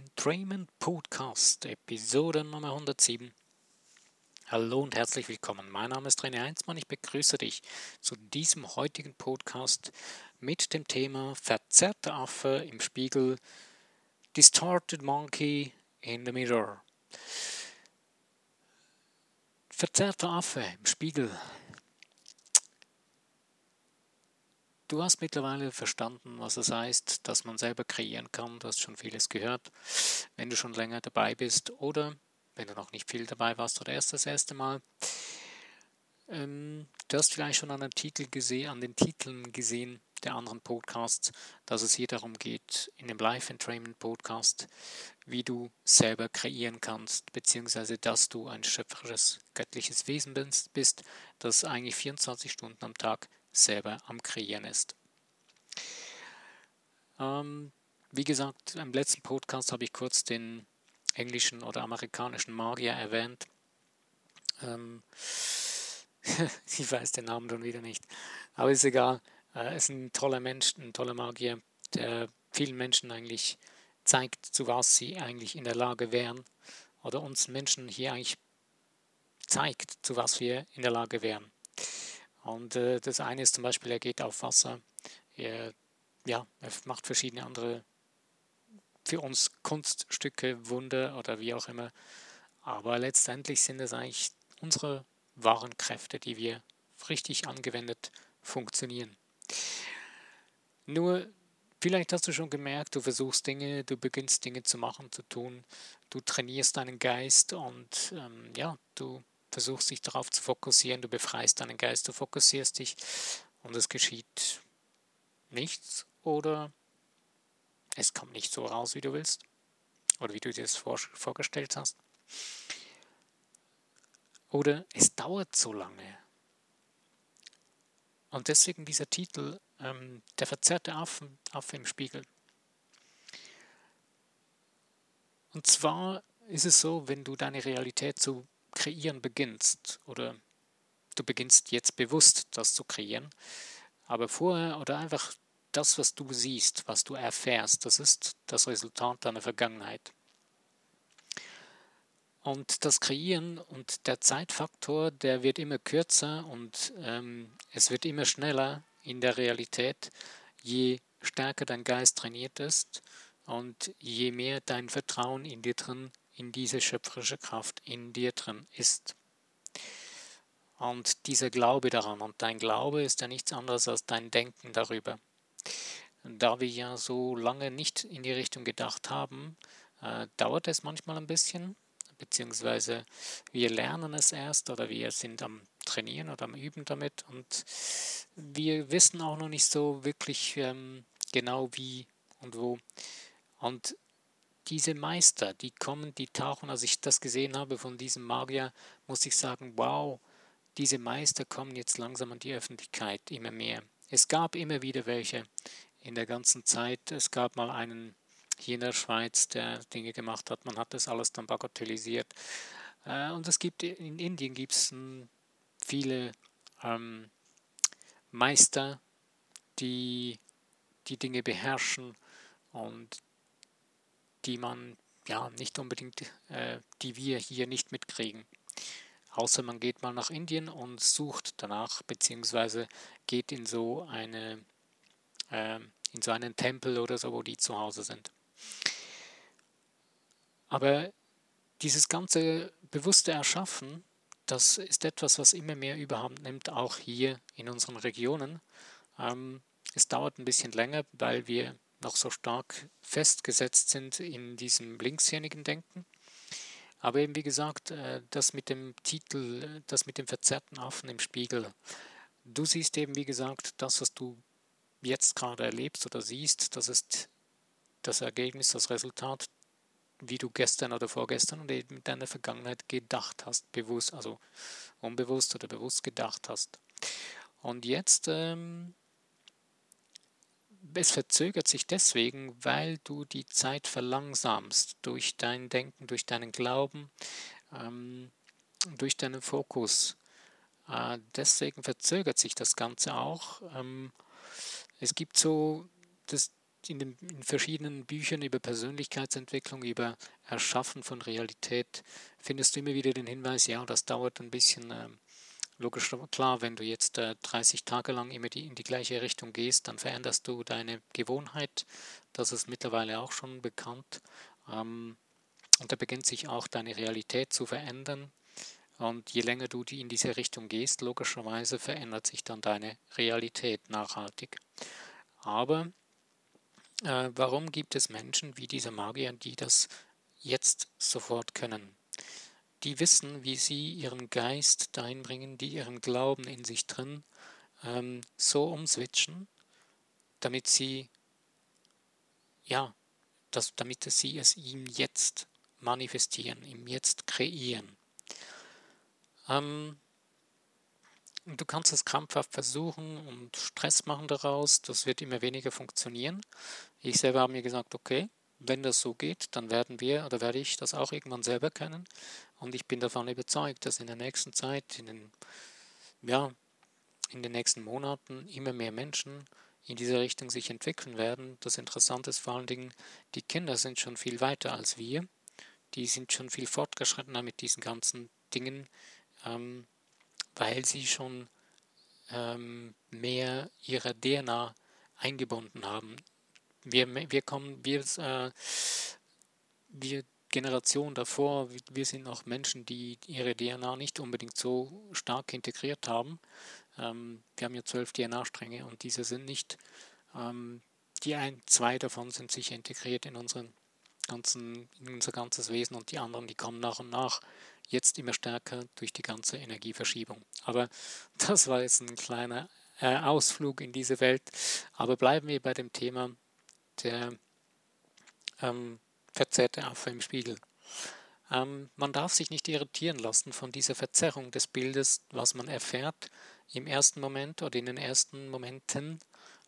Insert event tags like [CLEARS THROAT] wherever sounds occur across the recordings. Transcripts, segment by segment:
Entrainment Podcast, Episode Nummer 107. Hallo und herzlich willkommen. Mein Name ist René Heinzmann. Ich begrüße dich zu diesem heutigen Podcast mit dem Thema Verzerrter Affe im Spiegel, Distorted Monkey in the Mirror. Verzerrter Affe im Spiegel. Du hast mittlerweile verstanden, was es heißt, dass man selber kreieren kann. Du hast schon vieles gehört. Wenn du schon länger dabei bist oder wenn du noch nicht viel dabei warst oder erst das erste Mal, ähm, du hast vielleicht schon an den, Titel gesehen, an den Titeln gesehen der anderen Podcasts, dass es hier darum geht, in dem Life Entrainment Podcast, wie du selber kreieren kannst, beziehungsweise dass du ein schöpferisches, göttliches Wesen bist, das eigentlich 24 Stunden am Tag selber am Kreieren ist. Ähm, wie gesagt, im letzten Podcast habe ich kurz den englischen oder amerikanischen Magier erwähnt. Ähm, [LAUGHS] ich weiß den Namen schon wieder nicht, aber ist egal. Er ist ein toller Mensch, ein toller Magier, der vielen Menschen eigentlich zeigt, zu was sie eigentlich in der Lage wären oder uns Menschen hier eigentlich zeigt, zu was wir in der Lage wären. Und äh, das eine ist zum Beispiel, er geht auf Wasser, er, ja, er macht verschiedene andere für uns Kunststücke, Wunder oder wie auch immer. Aber letztendlich sind es eigentlich unsere wahren Kräfte, die wir richtig angewendet funktionieren. Nur, vielleicht hast du schon gemerkt, du versuchst Dinge, du beginnst Dinge zu machen, zu tun, du trainierst deinen Geist und ähm, ja, du versuchst dich darauf zu fokussieren, du befreist deinen Geist, du fokussierst dich und es geschieht nichts oder es kommt nicht so raus, wie du willst oder wie du dir das vorgestellt hast. Oder es dauert so lange. Und deswegen dieser Titel, ähm, der verzerrte Affe, Affe im Spiegel. Und zwar ist es so, wenn du deine Realität zu kreieren beginnst oder du beginnst jetzt bewusst das zu kreieren, aber vorher oder einfach das, was du siehst, was du erfährst, das ist das Resultat deiner Vergangenheit. Und das Kreieren und der Zeitfaktor, der wird immer kürzer und ähm, es wird immer schneller in der Realität, je stärker dein Geist trainiert ist und je mehr dein Vertrauen in dir drin in diese schöpferische Kraft in dir drin ist. Und dieser Glaube daran, und dein Glaube ist ja nichts anderes als dein Denken darüber. Da wir ja so lange nicht in die Richtung gedacht haben, äh, dauert es manchmal ein bisschen, beziehungsweise wir lernen es erst oder wir sind am Trainieren oder am Üben damit und wir wissen auch noch nicht so wirklich ähm, genau wie und wo. Und diese Meister, die kommen, die tauchen, als ich das gesehen habe von diesem Magier, muss ich sagen, wow, diese Meister kommen jetzt langsam an die Öffentlichkeit immer mehr. Es gab immer wieder welche in der ganzen Zeit. Es gab mal einen hier in der Schweiz, der Dinge gemacht hat. Man hat das alles dann bagatellisiert. Äh, und es gibt in Indien gibt es viele ähm, Meister, die die Dinge beherrschen und die man ja nicht unbedingt, äh, die wir hier nicht mitkriegen. Außer man geht mal nach Indien und sucht danach, beziehungsweise geht in so eine äh, in so einen Tempel oder so, wo die zu Hause sind. Aber dieses ganze bewusste Erschaffen, das ist etwas, was immer mehr Überhand nimmt, auch hier in unseren Regionen. Ähm, es dauert ein bisschen länger, weil wir noch so stark festgesetzt sind in diesem linkshirnigen Denken. Aber eben wie gesagt, äh, das mit dem Titel, das mit dem verzerrten Affen im Spiegel. Du siehst eben wie gesagt, das, was du jetzt gerade erlebst oder siehst, das ist das Ergebnis, das Resultat, wie du gestern oder vorgestern und eben in deiner Vergangenheit gedacht hast, bewusst, also unbewusst oder bewusst gedacht hast. Und jetzt ähm, es verzögert sich deswegen, weil du die Zeit verlangsamst durch dein Denken, durch deinen Glauben, ähm, durch deinen Fokus. Äh, deswegen verzögert sich das Ganze auch. Ähm, es gibt so das, in, den, in verschiedenen Büchern über Persönlichkeitsentwicklung, über Erschaffen von Realität, findest du immer wieder den Hinweis, ja, das dauert ein bisschen. Äh, logisch klar, wenn du jetzt äh, 30 Tage lang immer die, in die gleiche Richtung gehst, dann veränderst du deine Gewohnheit. Das ist mittlerweile auch schon bekannt. Ähm, und da beginnt sich auch deine Realität zu verändern. Und je länger du in diese Richtung gehst, logischerweise verändert sich dann deine Realität nachhaltig. Aber äh, warum gibt es Menschen wie diese Magier, die das jetzt sofort können? Die wissen, wie sie ihren Geist dahin bringen, die ihren Glauben in sich drin ähm, so umswitchen, damit sie, ja, das, damit sie es ihm jetzt manifestieren, ihm jetzt kreieren. Ähm, du kannst es krampfhaft versuchen und Stress machen daraus, das wird immer weniger funktionieren. Ich selber habe mir gesagt, okay, wenn das so geht, dann werden wir oder werde ich das auch irgendwann selber können. Und ich bin davon überzeugt, dass in der nächsten Zeit, in den, ja, in den nächsten Monaten immer mehr Menschen in diese Richtung sich entwickeln werden. Das Interessante ist vor allen Dingen, die Kinder sind schon viel weiter als wir. Die sind schon viel fortgeschrittener mit diesen ganzen Dingen, ähm, weil sie schon ähm, mehr ihrer DNA eingebunden haben. Wir, wir kommen, wir, äh, wir Generationen davor, wir sind noch Menschen, die ihre DNA nicht unbedingt so stark integriert haben. Ähm, wir haben ja zwölf DNA-Stränge und diese sind nicht, ähm, die ein, zwei davon sind sicher integriert in unseren ganzen, in unser ganzes Wesen und die anderen, die kommen nach und nach jetzt immer stärker durch die ganze Energieverschiebung. Aber [LAUGHS] das war jetzt ein kleiner äh, Ausflug in diese Welt. Aber bleiben wir bei dem Thema der ähm, verzerrte Affe im Spiegel. Ähm, man darf sich nicht irritieren lassen von dieser Verzerrung des Bildes, was man erfährt im ersten Moment oder in den ersten Momenten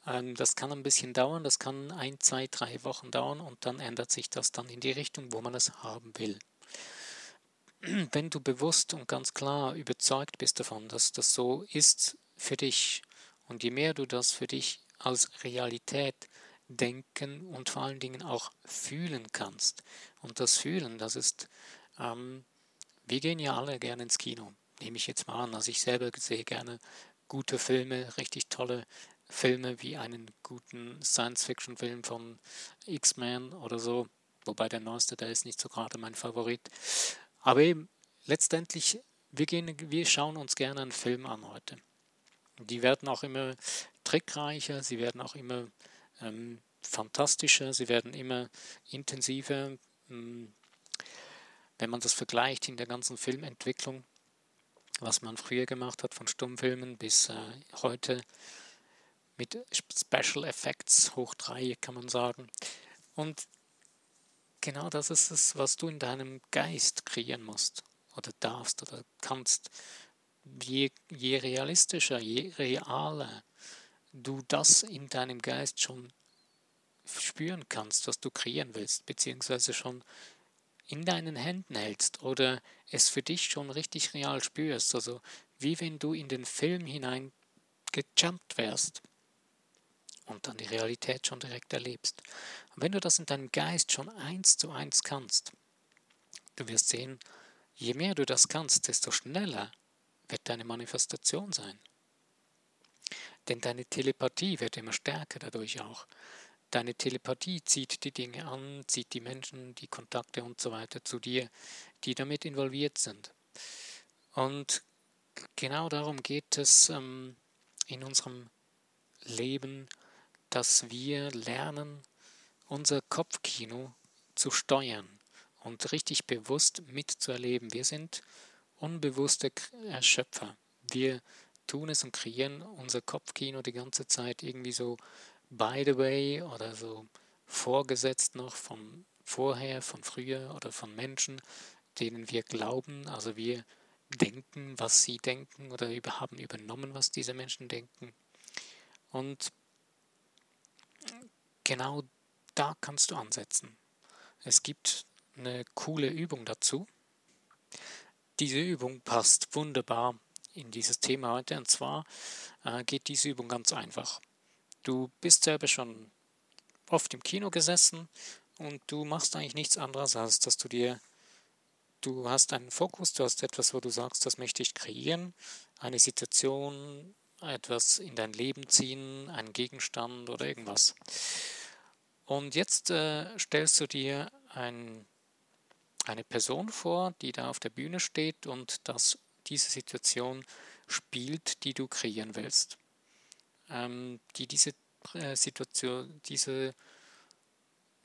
ähm, das kann ein bisschen dauern, das kann ein, zwei, drei Wochen dauern und dann ändert sich das dann in die Richtung, wo man es haben will. [CLEARS THROAT] Wenn du bewusst und ganz klar überzeugt bist davon, dass das so ist für dich und je mehr du das für dich als Realität denken und vor allen Dingen auch fühlen kannst. Und das Fühlen, das ist, ähm, wir gehen ja alle gerne ins Kino, nehme ich jetzt mal an. Also ich selber sehe gerne gute Filme, richtig tolle Filme wie einen guten Science-Fiction-Film von X-Men oder so, wobei der neueste, der ist nicht so gerade mein Favorit. Aber eben, letztendlich, wir, gehen, wir schauen uns gerne einen Film an heute. Die werden auch immer trickreicher, sie werden auch immer ähm, fantastischer, sie werden immer intensiver. Ähm, wenn man das vergleicht in der ganzen Filmentwicklung, was man früher gemacht hat, von Stummfilmen bis äh, heute, mit Special Effects hoch 3, kann man sagen. Und genau das ist es, was du in deinem Geist kreieren musst oder darfst oder kannst. Je, je realistischer, je realer du das in deinem Geist schon spüren kannst, was du kreieren willst, beziehungsweise schon in deinen Händen hältst oder es für dich schon richtig real spürst, also wie wenn du in den Film hinein gejumpt wärst und dann die Realität schon direkt erlebst. Und wenn du das in deinem Geist schon eins zu eins kannst, du wirst sehen, je mehr du das kannst, desto schneller wird deine Manifestation sein. Denn deine Telepathie wird immer stärker dadurch auch. Deine Telepathie zieht die Dinge an, zieht die Menschen, die Kontakte und so weiter zu dir, die damit involviert sind. Und genau darum geht es ähm, in unserem Leben, dass wir lernen, unser Kopfkino zu steuern und richtig bewusst mitzuerleben. Wir sind unbewusste Erschöpfer. Wir tun es und kreieren unser Kopfkino die ganze Zeit irgendwie so by the way oder so vorgesetzt noch von vorher, von früher oder von Menschen, denen wir glauben. Also wir denken, was sie denken oder haben übernommen, was diese Menschen denken. Und genau da kannst du ansetzen. Es gibt eine coole Übung dazu. Diese Übung passt wunderbar in dieses Thema heute. Und zwar äh, geht diese Übung ganz einfach. Du bist selber schon oft im Kino gesessen und du machst eigentlich nichts anderes, als dass du dir, du hast einen Fokus, du hast etwas, wo du sagst, das möchte ich kreieren, eine Situation, etwas in dein Leben ziehen, einen Gegenstand oder irgendwas. Und jetzt äh, stellst du dir ein, eine Person vor, die da auf der Bühne steht und das, diese Situation spielt, die du kreieren willst. Ähm, die diese äh, Situation, diese,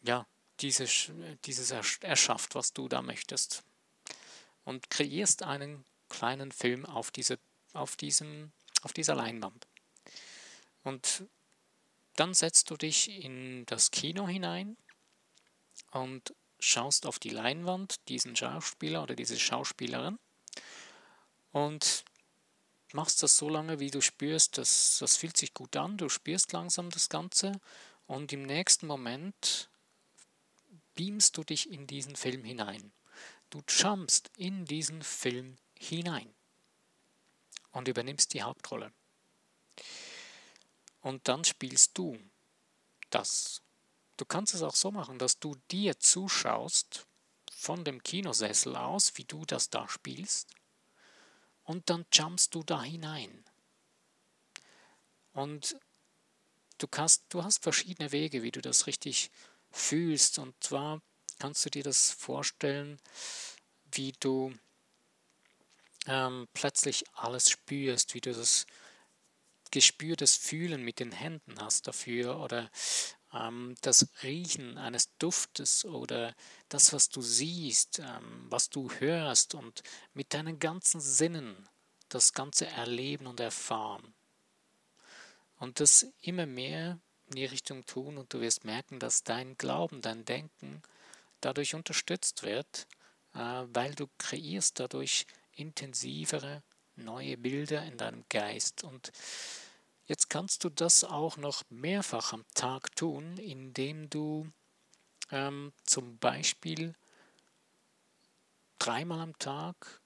ja, diese, dieses erschafft, was du da möchtest. Und kreierst einen kleinen Film auf, diese, auf, diesem, auf dieser Leinwand. Und dann setzt du dich in das Kino hinein und schaust auf die Leinwand diesen Schauspieler oder diese Schauspielerin und machst das so lange, wie du spürst, dass das fühlt sich gut an, du spürst langsam das Ganze und im nächsten Moment beamst du dich in diesen Film hinein. Du jumpst in diesen Film hinein und übernimmst die Hauptrolle. Und dann spielst du das. Du kannst es auch so machen, dass du dir zuschaust von dem Kinosessel aus, wie du das da spielst und dann jumpst du da hinein. Und du, kannst, du hast verschiedene Wege, wie du das richtig fühlst. Und zwar kannst du dir das vorstellen, wie du ähm, plötzlich alles spürst, wie du das Gespür, das Fühlen mit den Händen hast dafür oder das Riechen eines Duftes oder das, was du siehst, ähm, was du hörst und mit deinen ganzen Sinnen das Ganze erleben und erfahren. Und das immer mehr in die Richtung tun und du wirst merken, dass dein Glauben, dein Denken dadurch unterstützt wird, äh, weil du kreierst dadurch intensivere neue Bilder in deinem Geist und Jetzt kannst du das auch noch mehrfach am Tag tun, indem du ähm, zum Beispiel dreimal am Tag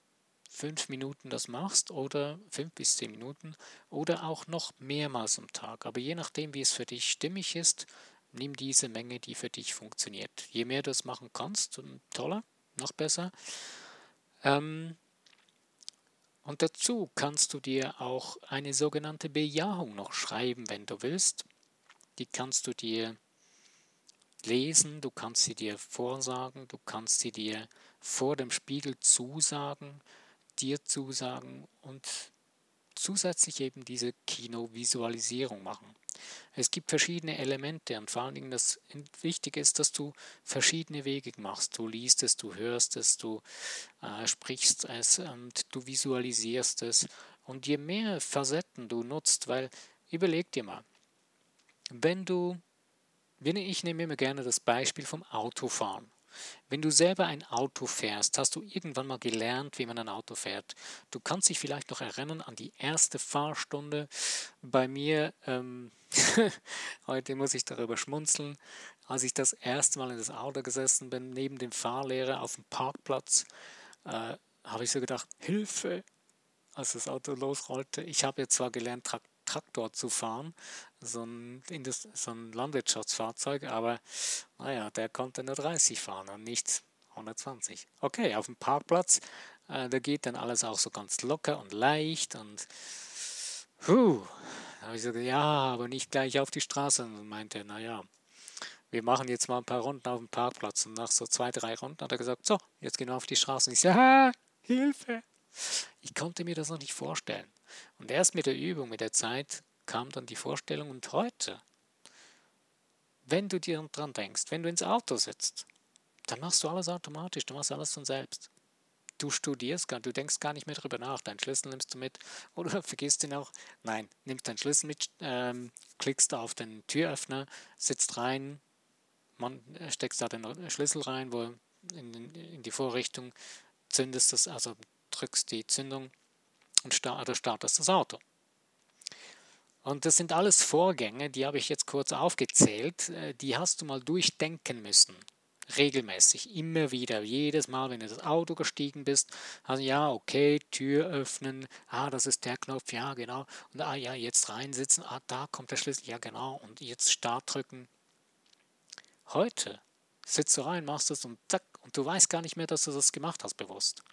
fünf Minuten das machst oder fünf bis zehn Minuten oder auch noch mehrmals am Tag. Aber je nachdem, wie es für dich stimmig ist, nimm diese Menge, die für dich funktioniert. Je mehr du es machen kannst, toller, noch besser. Ähm, und dazu kannst du dir auch eine sogenannte Bejahung noch schreiben, wenn du willst. Die kannst du dir lesen, du kannst sie dir vorsagen, du kannst sie dir vor dem Spiegel zusagen, dir zusagen und zusätzlich eben diese Kinovisualisierung machen. Es gibt verschiedene Elemente und vor allen Dingen das Wichtige ist, dass du verschiedene Wege machst. Du liest es, du hörst es, du äh, sprichst es und du visualisierst es. Und je mehr Facetten du nutzt, weil überleg dir mal, wenn du, wenn ich nehme immer gerne das Beispiel vom Autofahren. Wenn du selber ein Auto fährst, hast du irgendwann mal gelernt, wie man ein Auto fährt. Du kannst dich vielleicht noch erinnern an die erste Fahrstunde. Bei mir, ähm, [LAUGHS] heute muss ich darüber schmunzeln, als ich das erste Mal in das Auto gesessen bin, neben dem Fahrlehrer auf dem Parkplatz, äh, habe ich so gedacht, Hilfe, als das Auto losrollte. Ich habe jetzt zwar gelernt, Traktor zu fahren, so ein, so ein Landwirtschaftsfahrzeug, aber naja, der konnte nur 30 fahren und nicht 120. Okay, auf dem Parkplatz, äh, da geht dann alles auch so ganz locker und leicht und puh, da habe ich gesagt, ja, aber nicht gleich auf die Straße. Und meinte er, naja, wir machen jetzt mal ein paar Runden auf dem Parkplatz. Und nach so zwei, drei Runden hat er gesagt, so, jetzt gehen wir auf die Straße. Und ich sage, ja, Hilfe! Ich konnte mir das noch nicht vorstellen. Und erst mit der Übung, mit der Zeit kam dann die Vorstellung und heute, wenn du dir dran denkst, wenn du ins Auto sitzt, dann machst du alles automatisch, du machst alles von selbst. Du studierst gar, du denkst gar nicht mehr darüber nach. Deinen Schlüssel nimmst du mit [LAUGHS] oder vergisst ihn auch. Nein, nimmst deinen Schlüssel mit, ähm, klickst auf den Türöffner, sitzt rein, man äh, steckst da den Schlüssel rein, wo in, in die Vorrichtung zündest das, also drückst die Zündung und startest das Auto. Und das sind alles Vorgänge, die habe ich jetzt kurz aufgezählt, äh, die hast du mal durchdenken müssen. Regelmäßig, immer wieder, jedes Mal, wenn du das Auto gestiegen bist, also ja, okay, Tür öffnen, ah, das ist der Knopf, ja, genau, und ah, ja, jetzt reinsitzen, ah, da kommt der Schlüssel, ja, genau, und jetzt Start drücken. heute sitzt du rein, machst es und zack, und du weißt gar nicht mehr, dass du das gemacht hast bewusst.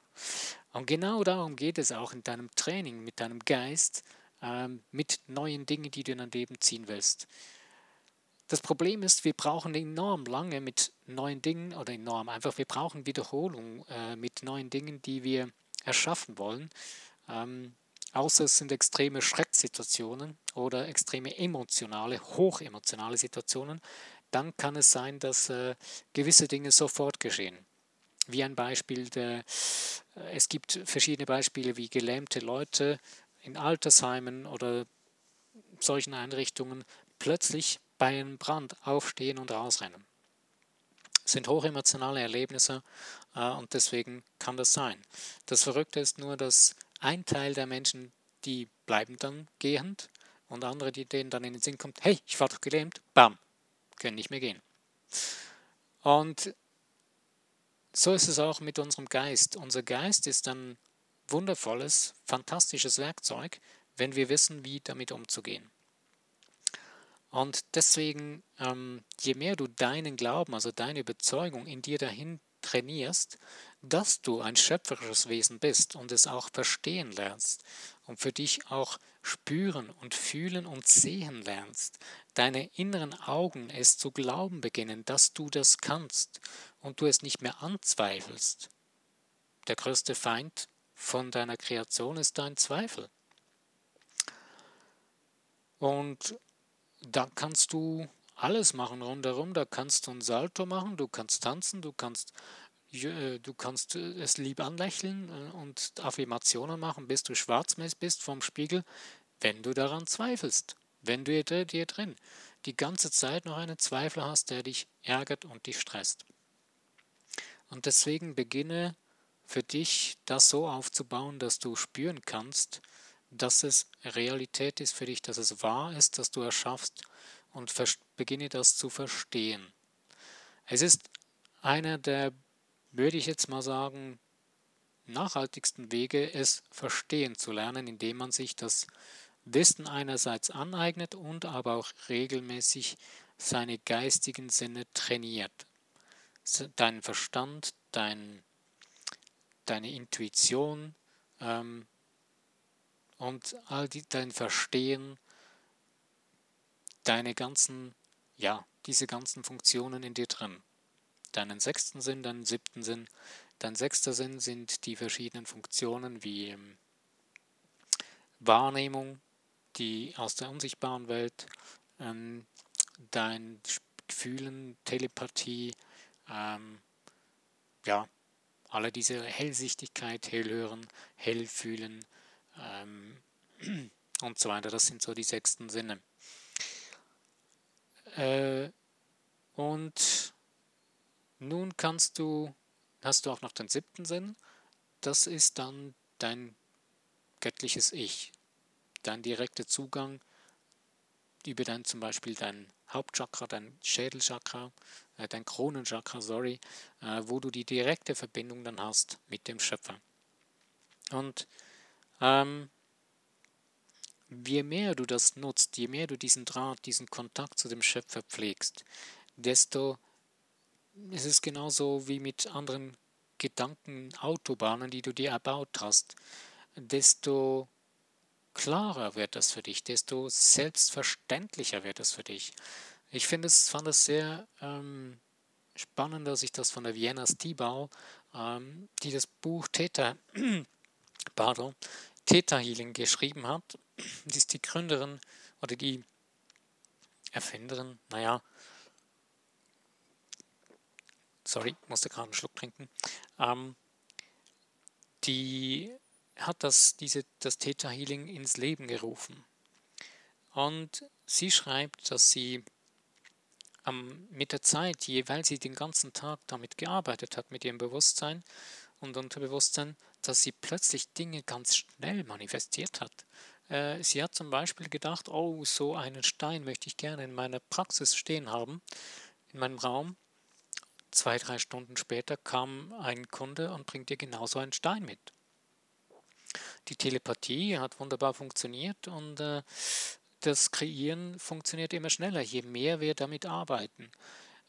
Und genau darum geht es auch in deinem Training, mit deinem Geist, ähm, mit neuen Dingen, die du in dein Leben ziehen willst. Das Problem ist, wir brauchen enorm lange mit neuen Dingen oder enorm einfach, wir brauchen Wiederholung äh, mit neuen Dingen, die wir erschaffen wollen. Ähm, außer es sind extreme Schrecksituationen oder extreme emotionale, hochemotionale Situationen, dann kann es sein, dass äh, gewisse Dinge sofort geschehen. Wie ein Beispiel, der, äh, es gibt verschiedene Beispiele, wie gelähmte Leute in Altersheimen oder solchen Einrichtungen plötzlich bei einem Brand aufstehen und rausrennen. Das sind hochemotionale Erlebnisse äh, und deswegen kann das sein. Das Verrückte ist nur, dass ein Teil der Menschen, die bleiben dann gehend und andere, die denen dann in den Sinn kommt, hey, ich war doch gelähmt, bam, können nicht mehr gehen. Und so ist es auch mit unserem Geist. Unser Geist ist ein wundervolles, fantastisches Werkzeug, wenn wir wissen, wie damit umzugehen. Und deswegen, ähm, je mehr du deinen Glauben, also deine Überzeugung in dir dahin trainierst, dass du ein schöpferisches Wesen bist und es auch verstehen lernst und für dich auch spüren und fühlen und sehen lernst, deine inneren Augen es zu glauben beginnen, dass du das kannst und du es nicht mehr anzweifelst. Der größte Feind von deiner Kreation ist dein Zweifel. Und da kannst du alles machen rundherum. Da kannst du ein Salto machen, du kannst tanzen, du kannst, du kannst äh, es lieb anlächeln äh, und Affirmationen machen, bis du schwarzmess bist vom Spiegel, wenn du daran zweifelst, wenn du dir drin die ganze Zeit noch einen Zweifel hast, der dich ärgert und dich stresst. Und deswegen beginne für dich das so aufzubauen, dass du spüren kannst, dass es Realität ist für dich, dass es wahr ist, dass du erschaffst und beginne das zu verstehen. Es ist einer der, würde ich jetzt mal sagen, nachhaltigsten Wege, es verstehen zu lernen, indem man sich das Wissen einerseits aneignet und aber auch regelmäßig seine geistigen Sinne trainiert. Dein Verstand, dein, deine Intuition, ähm, und all die, dein Verstehen, deine ganzen, ja, diese ganzen Funktionen in dir drin. Deinen sechsten Sinn, deinen siebten Sinn. Dein sechster Sinn sind die verschiedenen Funktionen wie ähm, Wahrnehmung, die aus der unsichtbaren Welt, ähm, dein Gefühlen, Telepathie, ähm, ja, alle diese Hellsichtigkeit, Hellhören, Hellfühlen, ähm, [CLEARS THROAT] und so weiter. Das sind so die sechsten Sinne. Äh, und nun kannst du, hast du auch noch den siebten Sinn. Das ist dann dein göttliches Ich, dein direkter Zugang über dein zum Beispiel dein Hauptchakra, dein Schädelchakra, äh, dein Kronenchakra, sorry, äh, wo du die direkte Verbindung dann hast mit dem Schöpfer. Und ähm, je mehr du das nutzt, je mehr du diesen Draht, diesen Kontakt zu dem Schöpfer pflegst, desto ist es genauso wie mit anderen Gedankenautobahnen, die du dir erbaut hast, desto klarer wird das für dich, desto selbstverständlicher wird es für dich. Ich finde es, fand es sehr ähm, spannend, dass ich das von der Vienna Stiebau, ähm, die das Buch Täter [CLEARS THROAT] pardon, Theta Healing geschrieben hat. Die ist die Gründerin oder die Erfinderin, naja, sorry, musste gerade einen Schluck trinken, ähm, die hat das, diese, das Theta Healing ins Leben gerufen. Und sie schreibt, dass sie ähm, mit der Zeit, je, weil sie den ganzen Tag damit gearbeitet hat, mit ihrem Bewusstsein und Unterbewusstsein, dass sie plötzlich Dinge ganz schnell manifestiert hat. Äh, sie hat zum Beispiel gedacht, oh, so einen Stein möchte ich gerne in meiner Praxis stehen haben, in meinem Raum. Zwei, drei Stunden später kam ein Kunde und bringt ihr genauso einen Stein mit. Die Telepathie hat wunderbar funktioniert und äh, das Kreieren funktioniert immer schneller, je mehr wir damit arbeiten.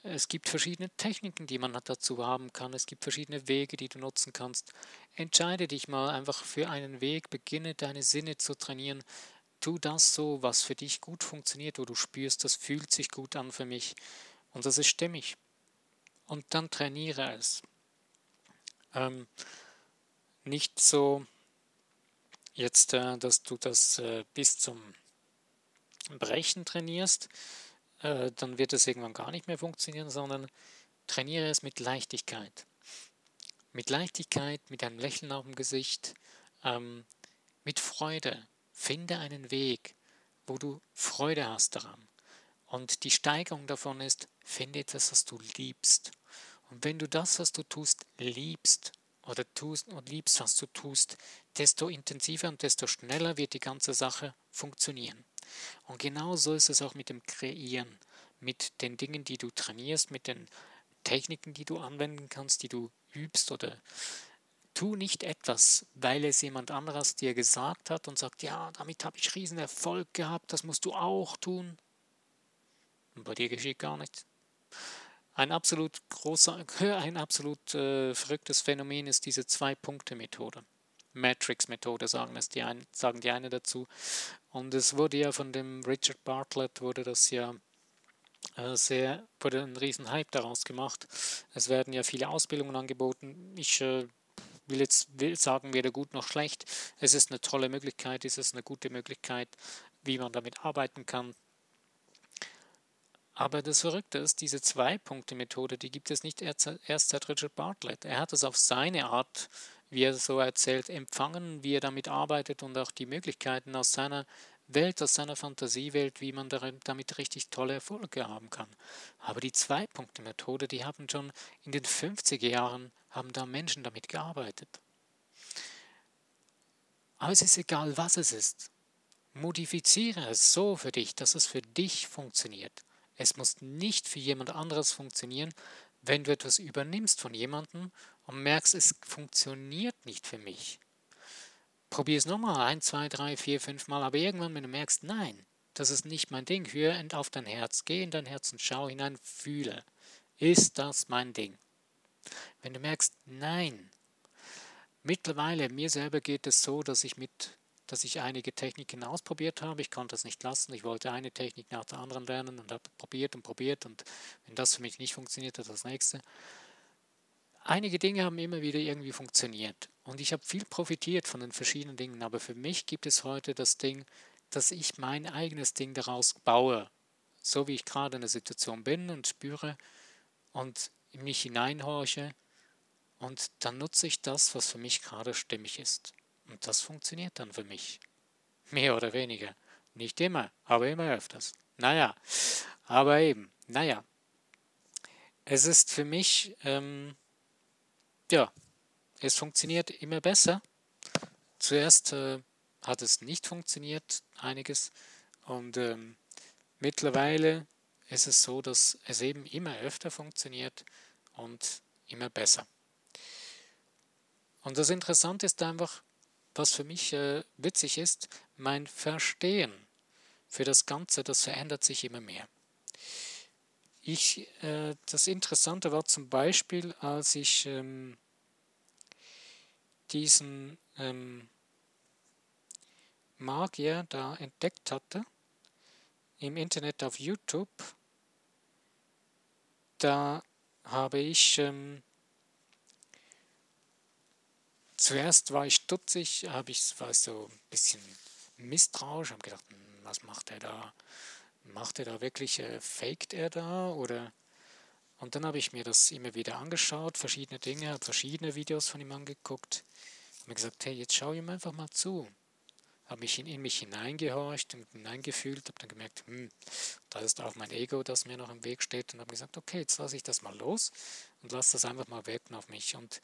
Es gibt verschiedene Techniken, die man dazu haben kann. Es gibt verschiedene Wege, die du nutzen kannst. Entscheide dich mal einfach für einen Weg, beginne deine Sinne zu trainieren. Tu das so, was für dich gut funktioniert, wo du spürst, das fühlt sich gut an für mich und das ist stimmig. Und dann trainiere es. Ähm, nicht so jetzt, äh, dass du das äh, bis zum Brechen trainierst, äh, dann wird es irgendwann gar nicht mehr funktionieren, sondern trainiere es mit Leichtigkeit. Mit Leichtigkeit, mit einem Lächeln auf dem Gesicht, ähm, mit Freude. Finde einen Weg, wo du Freude hast daran. Und die Steigerung davon ist, finde etwas, was du liebst. Und wenn du das, was du tust, liebst oder tust und liebst, was du tust, desto intensiver und desto schneller wird die ganze Sache funktionieren. Und genau so ist es auch mit dem Kreieren, mit den Dingen, die du trainierst, mit den Techniken, die du anwenden kannst, die du übst oder tu nicht etwas, weil es jemand anderes dir gesagt hat und sagt, ja, damit habe ich riesen Erfolg gehabt, das musst du auch tun. Und bei dir geschieht gar nichts. Ein absolut großer, [LAUGHS] ein absolut äh, verrücktes Phänomen ist diese Zwei-Punkte-Methode. Matrix-Methode sagen, es die ein, sagen die eine dazu. Und es wurde ja von dem Richard Bartlett, wurde das ja äh, sehr, wurde ein riesen Hype daraus gemacht. Es werden ja viele Ausbildungen angeboten. Ich äh, will jetzt will sagen, weder gut noch schlecht. Es ist eine tolle Möglichkeit, es ist eine gute Möglichkeit, wie man damit arbeiten kann. Aber das Verrückte ist, diese Zwei-Punkte-Methode, die gibt es nicht erst seit Richard Bartlett. Er hat es auf seine Art wie er so erzählt, empfangen, wie er damit arbeitet und auch die Möglichkeiten aus seiner Welt, aus seiner Fantasiewelt, wie man damit richtig tolle Erfolge haben kann. Aber die Zwei-Punkte-Methode, die haben schon in den 50er Jahren, haben da Menschen damit gearbeitet. Aber es ist egal, was es ist. Modifiziere es so für dich, dass es für dich funktioniert. Es muss nicht für jemand anderes funktionieren, wenn du etwas übernimmst von jemandem und merkst, es funktioniert nicht für mich. Probier es nochmal, ein, zwei, drei, vier, fünf Mal, aber irgendwann, wenn du merkst, nein, das ist nicht mein Ding, hör auf dein Herz, geh in dein Herz und schau hinein, fühle. Ist das mein Ding? Wenn du merkst, nein, mittlerweile mir selber geht es so, dass ich mit dass ich einige Techniken ausprobiert habe. Ich konnte es nicht lassen. Ich wollte eine Technik nach der anderen lernen und habe probiert und probiert. Und wenn das für mich nicht funktioniert, hat das nächste. Einige Dinge haben immer wieder irgendwie funktioniert. Und ich habe viel profitiert von den verschiedenen Dingen. Aber für mich gibt es heute das Ding, dass ich mein eigenes Ding daraus baue. So wie ich gerade in der Situation bin und spüre und in mich hineinhorche. Und dann nutze ich das, was für mich gerade stimmig ist. Und das funktioniert dann für mich. Mehr oder weniger. Nicht immer, aber immer öfters. Naja, aber eben, naja. Es ist für mich, ähm, ja, es funktioniert immer besser. Zuerst äh, hat es nicht funktioniert, einiges. Und ähm, mittlerweile ist es so, dass es eben immer öfter funktioniert und immer besser. Und das Interessante ist einfach, was für mich äh, witzig ist, mein Verstehen für das Ganze, das verändert sich immer mehr. Ich, äh, das Interessante war zum Beispiel, als ich ähm, diesen ähm, Magier da entdeckt hatte, im Internet auf YouTube, da habe ich ähm, zuerst war ich stutzig, habe ich war so ein bisschen misstrauisch, habe gedacht, hm, was macht er da? Macht er da wirklich, äh, faked er da oder? Und dann habe ich mir das immer wieder angeschaut, verschiedene Dinge, habe verschiedene Videos von ihm angeguckt, habe mir gesagt, hey, jetzt schau ihm einfach mal zu. Habe mich in, in mich hineingehorcht und hineingefühlt, habe dann gemerkt, hm, da ist auch mein Ego, das mir noch im Weg steht und habe gesagt, okay, jetzt lasse ich das mal los und lasse das einfach mal wirken auf mich. Und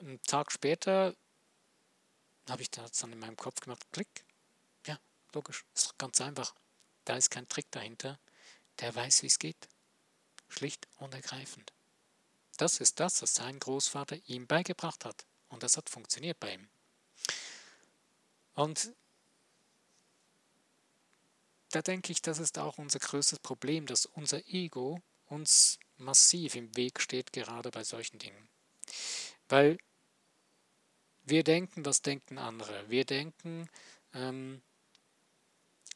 einen Tag später habe ich das dann in meinem Kopf gemacht, klick. Ja, logisch, ist ganz einfach. Da ist kein Trick dahinter. Der weiß, wie es geht. Schlicht und ergreifend. Das ist das, was sein Großvater ihm beigebracht hat. Und das hat funktioniert bei ihm. Und da denke ich, das ist auch unser größtes Problem, dass unser Ego uns massiv im Weg steht, gerade bei solchen Dingen. Weil wir denken, was denken andere? Wir denken, ähm,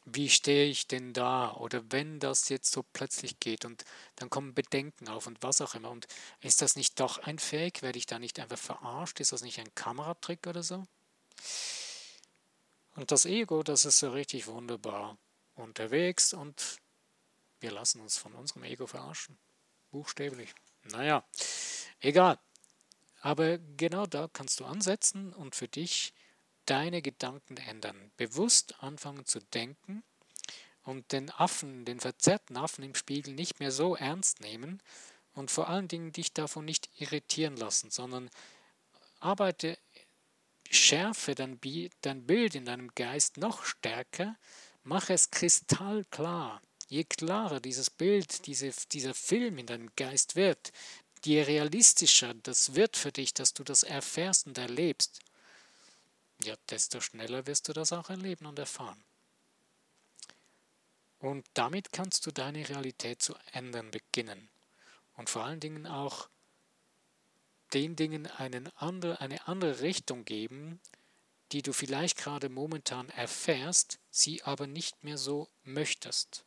wie stehe ich denn da? Oder wenn das jetzt so plötzlich geht und dann kommen Bedenken auf und was auch immer. Und ist das nicht doch ein Fake? Werde ich da nicht einfach verarscht? Ist das nicht ein Kameratrick oder so? Und das Ego, das ist so richtig wunderbar unterwegs und wir lassen uns von unserem Ego verarschen. Buchstäblich. Naja, egal. Aber genau da kannst du ansetzen und für dich deine Gedanken ändern. Bewusst anfangen zu denken und den Affen, den verzerrten Affen im Spiegel nicht mehr so ernst nehmen und vor allen Dingen dich davon nicht irritieren lassen, sondern arbeite, schärfe dein, dein Bild in deinem Geist noch stärker, mache es kristallklar. Je klarer dieses Bild, diese, dieser Film in deinem Geist wird, je realistischer das wird für dich, dass du das erfährst und erlebst, ja, desto schneller wirst du das auch erleben und erfahren. Und damit kannst du deine Realität zu ändern beginnen. Und vor allen Dingen auch den Dingen andre, eine andere Richtung geben, die du vielleicht gerade momentan erfährst, sie aber nicht mehr so möchtest.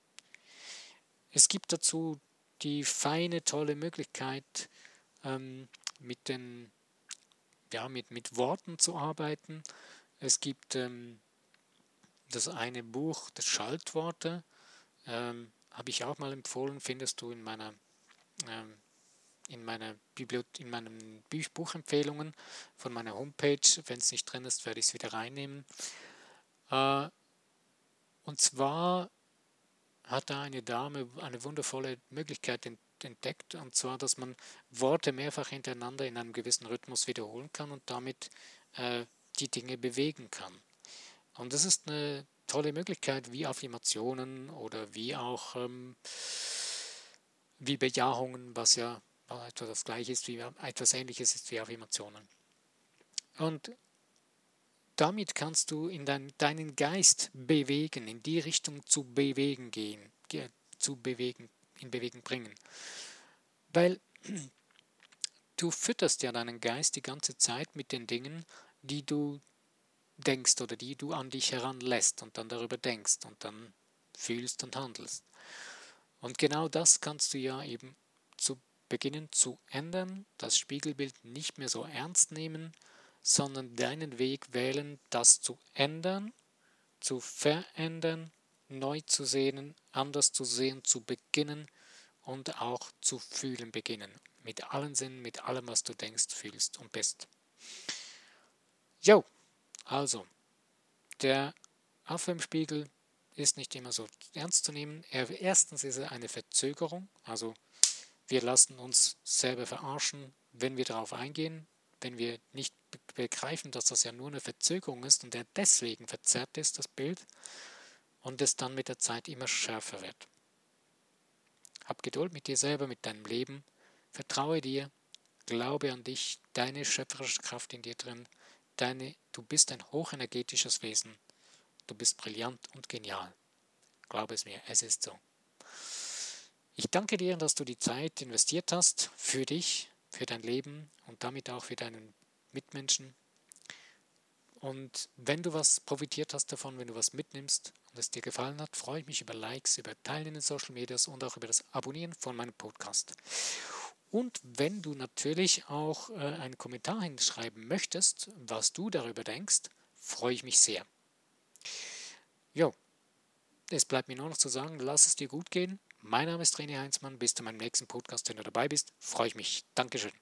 Es gibt dazu die feine, tolle Möglichkeit, ähm, mit, den, ja, mit, mit Worten zu arbeiten. Es gibt ähm, das eine Buch, das Schaltworte, ähm, habe ich auch mal empfohlen, findest du in meiner ähm, in meiner Bibliot in meinen Buchempfehlungen von meiner Homepage. Wenn es nicht drin ist, werde ich es wieder reinnehmen. Äh, und zwar hat da eine Dame eine wundervolle Möglichkeit entdeckt, und zwar, dass man Worte mehrfach hintereinander in einem gewissen Rhythmus wiederholen kann und damit äh, die Dinge bewegen kann. Und das ist eine tolle Möglichkeit, wie Affirmationen oder wie auch ähm, wie Bejahungen, was ja etwa das gleiche ist, wie etwas ähnliches ist wie Affirmationen. Und damit kannst du in dein, deinen Geist bewegen, in die Richtung zu bewegen gehen, zu bewegen, in Bewegung bringen. Weil [CLEARS THROAT] du fütterst ja deinen Geist die ganze Zeit mit den Dingen, die du denkst oder die du an dich heranlässt und dann darüber denkst und dann fühlst und handelst. Und genau das kannst du ja eben zu beginnen zu ändern, das Spiegelbild nicht mehr so ernst nehmen, sondern deinen Weg wählen, das zu ändern, zu verändern, neu zu sehen, anders zu sehen, zu beginnen und auch zu fühlen beginnen. Mit allen Sinnen, mit allem, was du denkst, fühlst und bist. Jo, also, der Affe im Spiegel ist nicht immer so ernst zu nehmen. Er, erstens ist er eine Verzögerung, also wir lassen uns selber verarschen, wenn wir darauf eingehen, wenn wir nicht begreifen, dass das ja nur eine Verzögerung ist und der deswegen verzerrt ist, das Bild, und es dann mit der Zeit immer schärfer wird. Hab Geduld mit dir selber, mit deinem Leben, vertraue dir, glaube an dich, deine schöpferische Kraft in dir drin, deine, du bist ein hochenergetisches Wesen, du bist brillant und genial. Glaube es mir, es ist so. Ich danke dir, dass du die Zeit investiert hast für dich, für dein Leben und damit auch für deinen Mitmenschen. Und wenn du was profitiert hast davon, wenn du was mitnimmst und es dir gefallen hat, freue ich mich über Likes, über Teilen in den Social Medias und auch über das Abonnieren von meinem Podcast. Und wenn du natürlich auch äh, einen Kommentar hinschreiben möchtest, was du darüber denkst, freue ich mich sehr. Jo, es bleibt mir nur noch zu sagen, lass es dir gut gehen. Mein Name ist René Heinzmann. Bis zu meinem nächsten Podcast. Wenn du dabei bist, freue ich mich. Dankeschön.